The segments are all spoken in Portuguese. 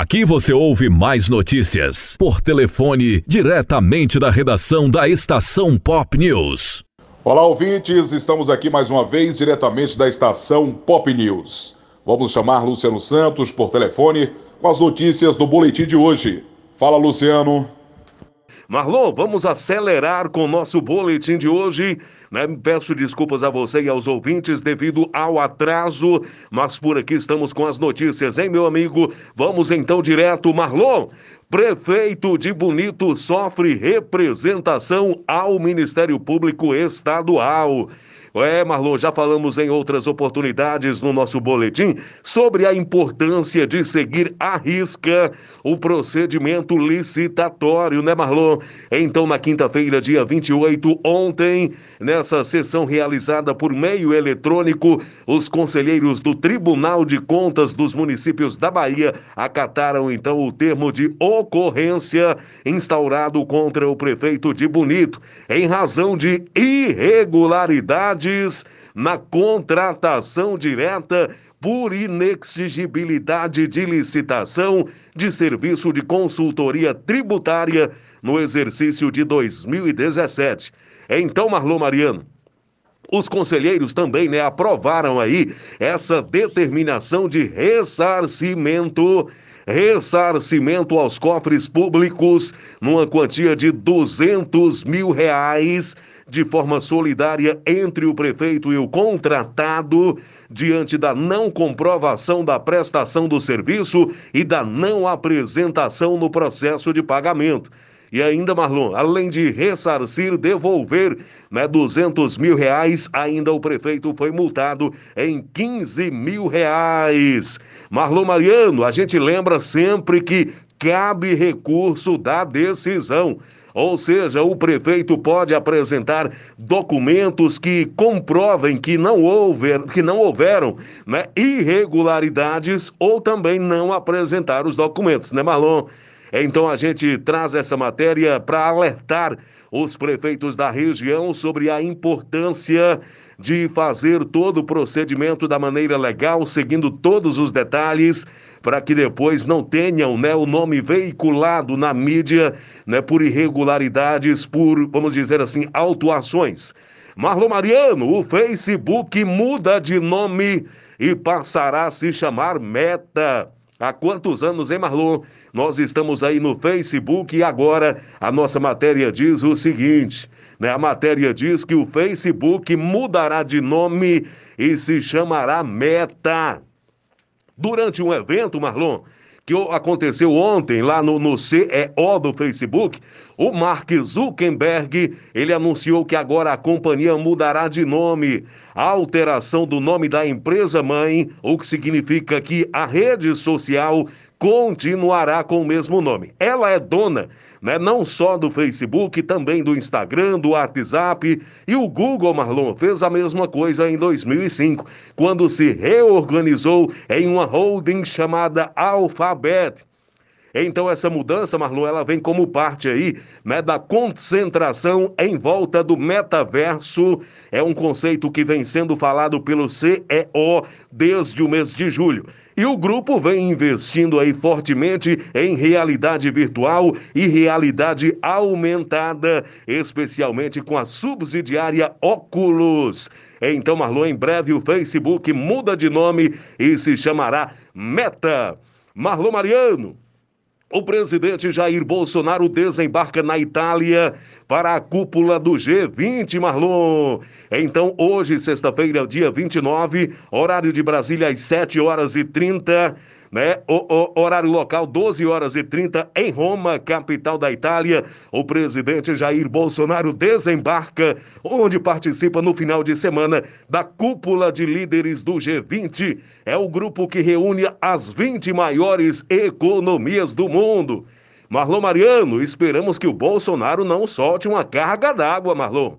Aqui você ouve mais notícias por telefone diretamente da redação da Estação Pop News. Olá, ouvintes, estamos aqui mais uma vez diretamente da Estação Pop News. Vamos chamar Luciano Santos por telefone com as notícias do boletim de hoje. Fala, Luciano. Marlon, vamos acelerar com o nosso boletim de hoje. Né? Peço desculpas a você e aos ouvintes devido ao atraso, mas por aqui estamos com as notícias, hein, meu amigo? Vamos então direto, Marlon. Prefeito de Bonito sofre representação ao Ministério Público Estadual. É, Marlon, já falamos em outras oportunidades no nosso boletim sobre a importância de seguir à risca o procedimento licitatório, né, Marlon? Então, na quinta-feira, dia 28, ontem, nessa sessão realizada por meio eletrônico, os conselheiros do Tribunal de Contas dos municípios da Bahia acataram então o termo de ocorrência instaurado contra o prefeito de Bonito em razão de irregularidade na contratação direta por inexigibilidade de licitação de serviço de consultoria tributária no exercício de 2017. Então, Marlon Mariano, os conselheiros também né, aprovaram aí essa determinação de ressarcimento ressarcimento aos cofres públicos numa quantia de 200 mil reais de forma solidária entre o prefeito e o contratado, diante da não comprovação da prestação do serviço e da não apresentação no processo de pagamento. E ainda, Marlon, além de ressarcir, devolver né, 200 mil reais, ainda o prefeito foi multado em 15 mil reais. Marlon Mariano, a gente lembra sempre que cabe recurso da decisão. Ou seja, o prefeito pode apresentar documentos que comprovem que não, houver, que não houveram né, irregularidades ou também não apresentar os documentos, né, Marlon? Então a gente traz essa matéria para alertar os prefeitos da região sobre a importância de fazer todo o procedimento da maneira legal, seguindo todos os detalhes, para que depois não tenham né, o nome veiculado na mídia né, por irregularidades, por, vamos dizer assim, autuações. Marlon Mariano, o Facebook muda de nome e passará a se chamar Meta. Há quantos anos, hein, Marlon? Nós estamos aí no Facebook e agora a nossa matéria diz o seguinte: né? A matéria diz que o Facebook mudará de nome e se chamará Meta. Durante um evento, Marlon, que aconteceu ontem lá no, no CEO do Facebook, o Mark Zuckerberg, ele anunciou que agora a companhia mudará de nome. A alteração do nome da empresa mãe, o que significa que a rede social continuará com o mesmo nome. Ela é dona né, não só do Facebook, também do Instagram, do WhatsApp e o Google Marlon fez a mesma coisa em 2005, quando se reorganizou em uma holding chamada Alphabet. Então essa mudança, Marlon, ela vem como parte aí, né, da concentração em volta do metaverso. É um conceito que vem sendo falado pelo CEO desde o mês de julho. E o grupo vem investindo aí fortemente em realidade virtual e realidade aumentada, especialmente com a subsidiária Oculus. Então, Marlon, em breve o Facebook muda de nome e se chamará Meta. Marlon Mariano, o presidente Jair Bolsonaro desembarca na Itália para a cúpula do G20, Marlon. Então, hoje, sexta-feira, dia 29, horário de Brasília, às 7 horas e 30 né? O, o, horário local, 12 horas e 30, em Roma, capital da Itália. O presidente Jair Bolsonaro desembarca, onde participa no final de semana da cúpula de líderes do G20. É o grupo que reúne as 20 maiores economias do mundo. Marlon Mariano, esperamos que o Bolsonaro não solte uma carga d'água, Marlon.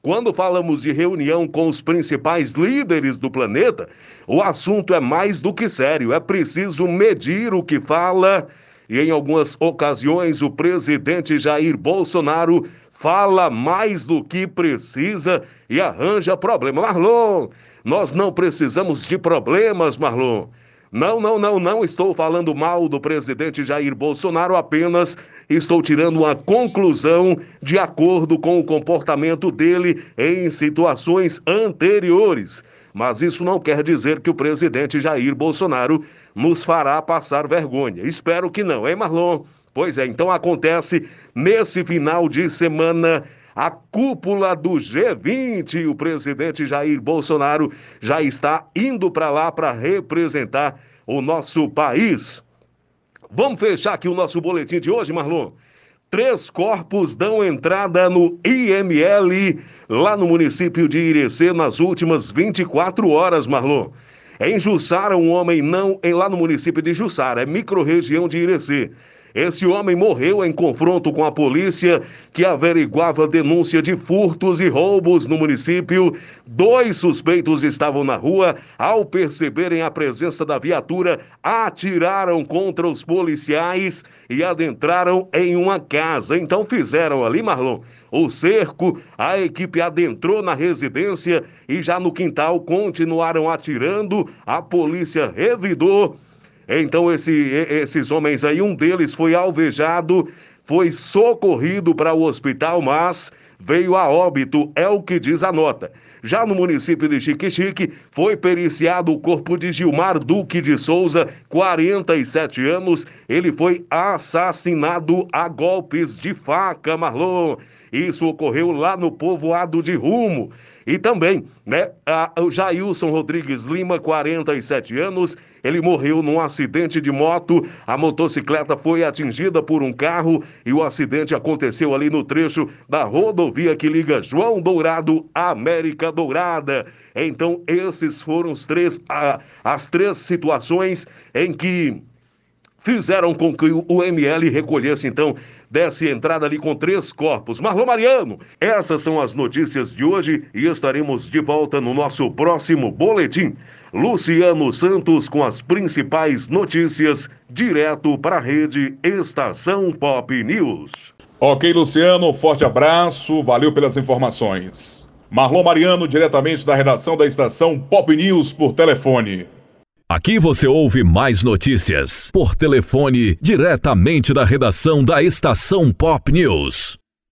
Quando falamos de reunião com os principais líderes do planeta, o assunto é mais do que sério. É preciso medir o que fala. E em algumas ocasiões, o presidente Jair Bolsonaro fala mais do que precisa e arranja problema. Marlon, nós não precisamos de problemas, Marlon. Não, não, não, não estou falando mal do presidente Jair Bolsonaro, apenas estou tirando uma conclusão de acordo com o comportamento dele em situações anteriores. Mas isso não quer dizer que o presidente Jair Bolsonaro nos fará passar vergonha. Espero que não, hein, Marlon? Pois é, então acontece nesse final de semana a cúpula do G20. O presidente Jair Bolsonaro já está indo para lá para representar o nosso país. Vamos fechar aqui o nosso boletim de hoje, Marlon. Três corpos dão entrada no IML lá no município de Irecê nas últimas 24 horas, Marlon. Em Jussara, um homem não, em, lá no município de Jussara, é microrregião de Irecê. Esse homem morreu em confronto com a polícia que averiguava denúncia de furtos e roubos no município. Dois suspeitos estavam na rua. Ao perceberem a presença da viatura, atiraram contra os policiais e adentraram em uma casa. Então fizeram ali, Marlon, o cerco. A equipe adentrou na residência e já no quintal continuaram atirando. A polícia revidou então, esse, esses homens aí, um deles foi alvejado, foi socorrido para o hospital, mas veio a óbito, é o que diz a nota. Já no município de Chique-Chique, foi periciado o corpo de Gilmar Duque de Souza, 47 anos. Ele foi assassinado a golpes de faca, Marlon. Isso ocorreu lá no povoado de Rumo. E também, né, a, o Jailson Rodrigues Lima, 47 anos, ele morreu num acidente de moto. A motocicleta foi atingida por um carro e o acidente aconteceu ali no trecho da rodovia que liga João Dourado à América Dourada. Então, esses foram os três, a, as três situações em que fizeram com que o ML recolhesse então desse entrada ali com três corpos. Marlon Mariano, essas são as notícias de hoje e estaremos de volta no nosso próximo boletim. Luciano Santos com as principais notícias, direto para a rede Estação Pop News. Ok, Luciano, forte abraço, valeu pelas informações. Marlon Mariano, diretamente da redação da Estação Pop News por telefone. Aqui você ouve mais notícias por telefone diretamente da redação da Estação Pop News.